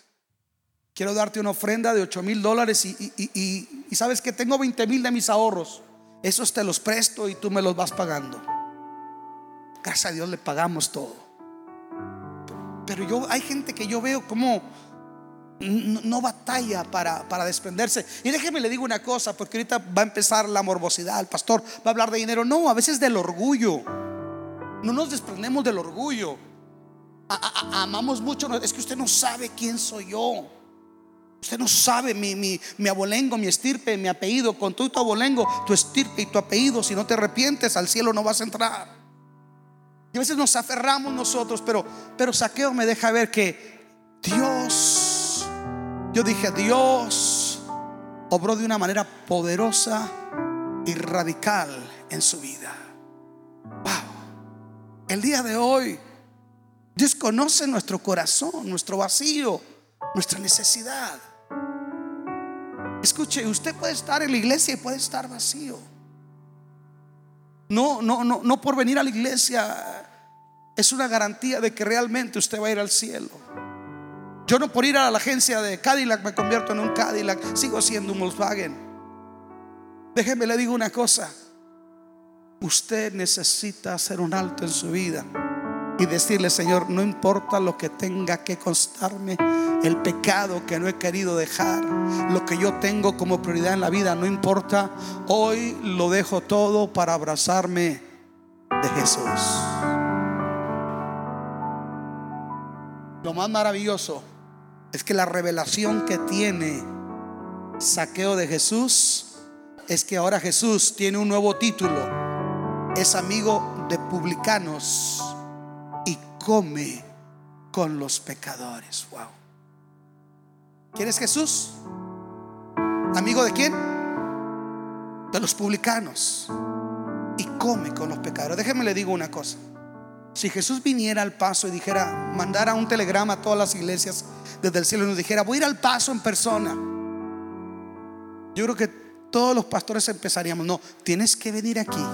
quiero darte una ofrenda de 8 mil dólares y, sabes que tengo 20 mil de mis ahorros. Esos te los presto y tú me los vas pagando. Gracias a Dios le pagamos todo. Pero yo hay gente que yo veo como no, batalla para, para, desprenderse. Y déjeme le digo una cosa, porque ahorita va a empezar la morbosidad, el pastor va a hablar de dinero. No, a veces del orgullo. No nos desprendemos del orgullo. amamos mucho. Es que usted no sabe quién soy yo. Usted no sabe mi, mi, mi abolengo, mi estirpe, mi apellido. Con tu, tu abolengo, tu estirpe y tu apellido, si no te arrepientes, al cielo no vas a entrar. Y a veces nos aferramos nosotros, pero, pero saqueo me deja ver que Dios yo dije, Dios obró de una manera poderosa y radical en su vida. Wow. El día de hoy, Dios conoce nuestro corazón, nuestro vacío, nuestra necesidad. Escuche, usted puede estar en la iglesia y puede estar vacío. No, no, no, no por venir a la iglesia es una garantía de que realmente usted va a ir al cielo. Yo no por ir a la agencia de Cadillac me convierto en un Cadillac, sigo siendo un Volkswagen. Déjeme le digo una cosa. Usted necesita hacer un alto en su vida y decirle, Señor, no importa lo que tenga que costarme, el pecado que no he querido dejar, lo que yo tengo como prioridad en la vida, no importa, hoy lo dejo todo para abrazarme de Jesús. Lo más maravilloso es que la revelación que tiene saqueo de Jesús es que ahora Jesús tiene un nuevo título. Es amigo de publicanos come con los pecadores. Wow. ¿Quién es Jesús? ¿Amigo de quién? De los publicanos. Y come con los pecadores. Déjenme le digo una cosa. Si Jesús viniera al paso y dijera, mandara un telegrama a todas las iglesias desde el cielo y nos dijera, voy a ir al paso en persona. Yo creo que todos los pastores empezaríamos, no, tienes que venir aquí.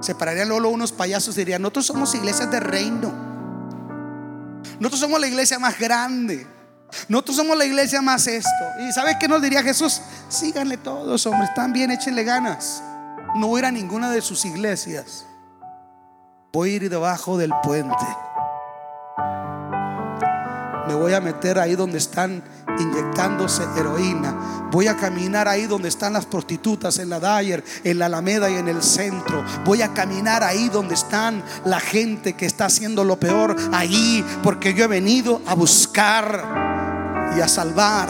Se pararían luego unos payasos y dirían, nosotros somos iglesias de reino. Nosotros somos la iglesia más grande. Nosotros somos la iglesia más esto. ¿Y sabes qué nos diría Jesús? Síganle todos, hombres, están bien, échenle ganas. No voy a ir a ninguna de sus iglesias voy a ir debajo del puente. Me voy a meter ahí donde están inyectándose heroína. Voy a caminar ahí donde están las prostitutas, en la Dyer, en la Alameda y en el centro. Voy a caminar ahí donde están la gente que está haciendo lo peor. Ahí, porque yo he venido a buscar y a salvar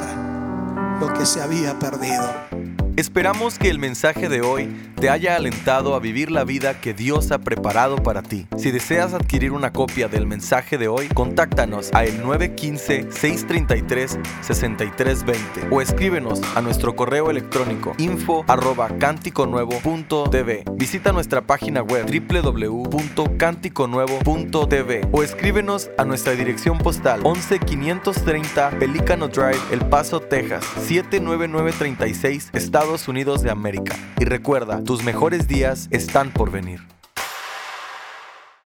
lo que se había perdido. Esperamos que el mensaje de hoy te haya alentado a vivir la vida que Dios ha preparado para ti. Si deseas adquirir una copia del mensaje de hoy, contáctanos a el 915-633-6320 o escríbenos a nuestro correo electrónico info arroba Visita nuestra página web www.canticonuevo.tv o escríbenos a nuestra dirección postal 11530 Pelicano Drive, El Paso, Texas 79936, Estados Unidos de América. Y recuerda, tus mejores días están por venir.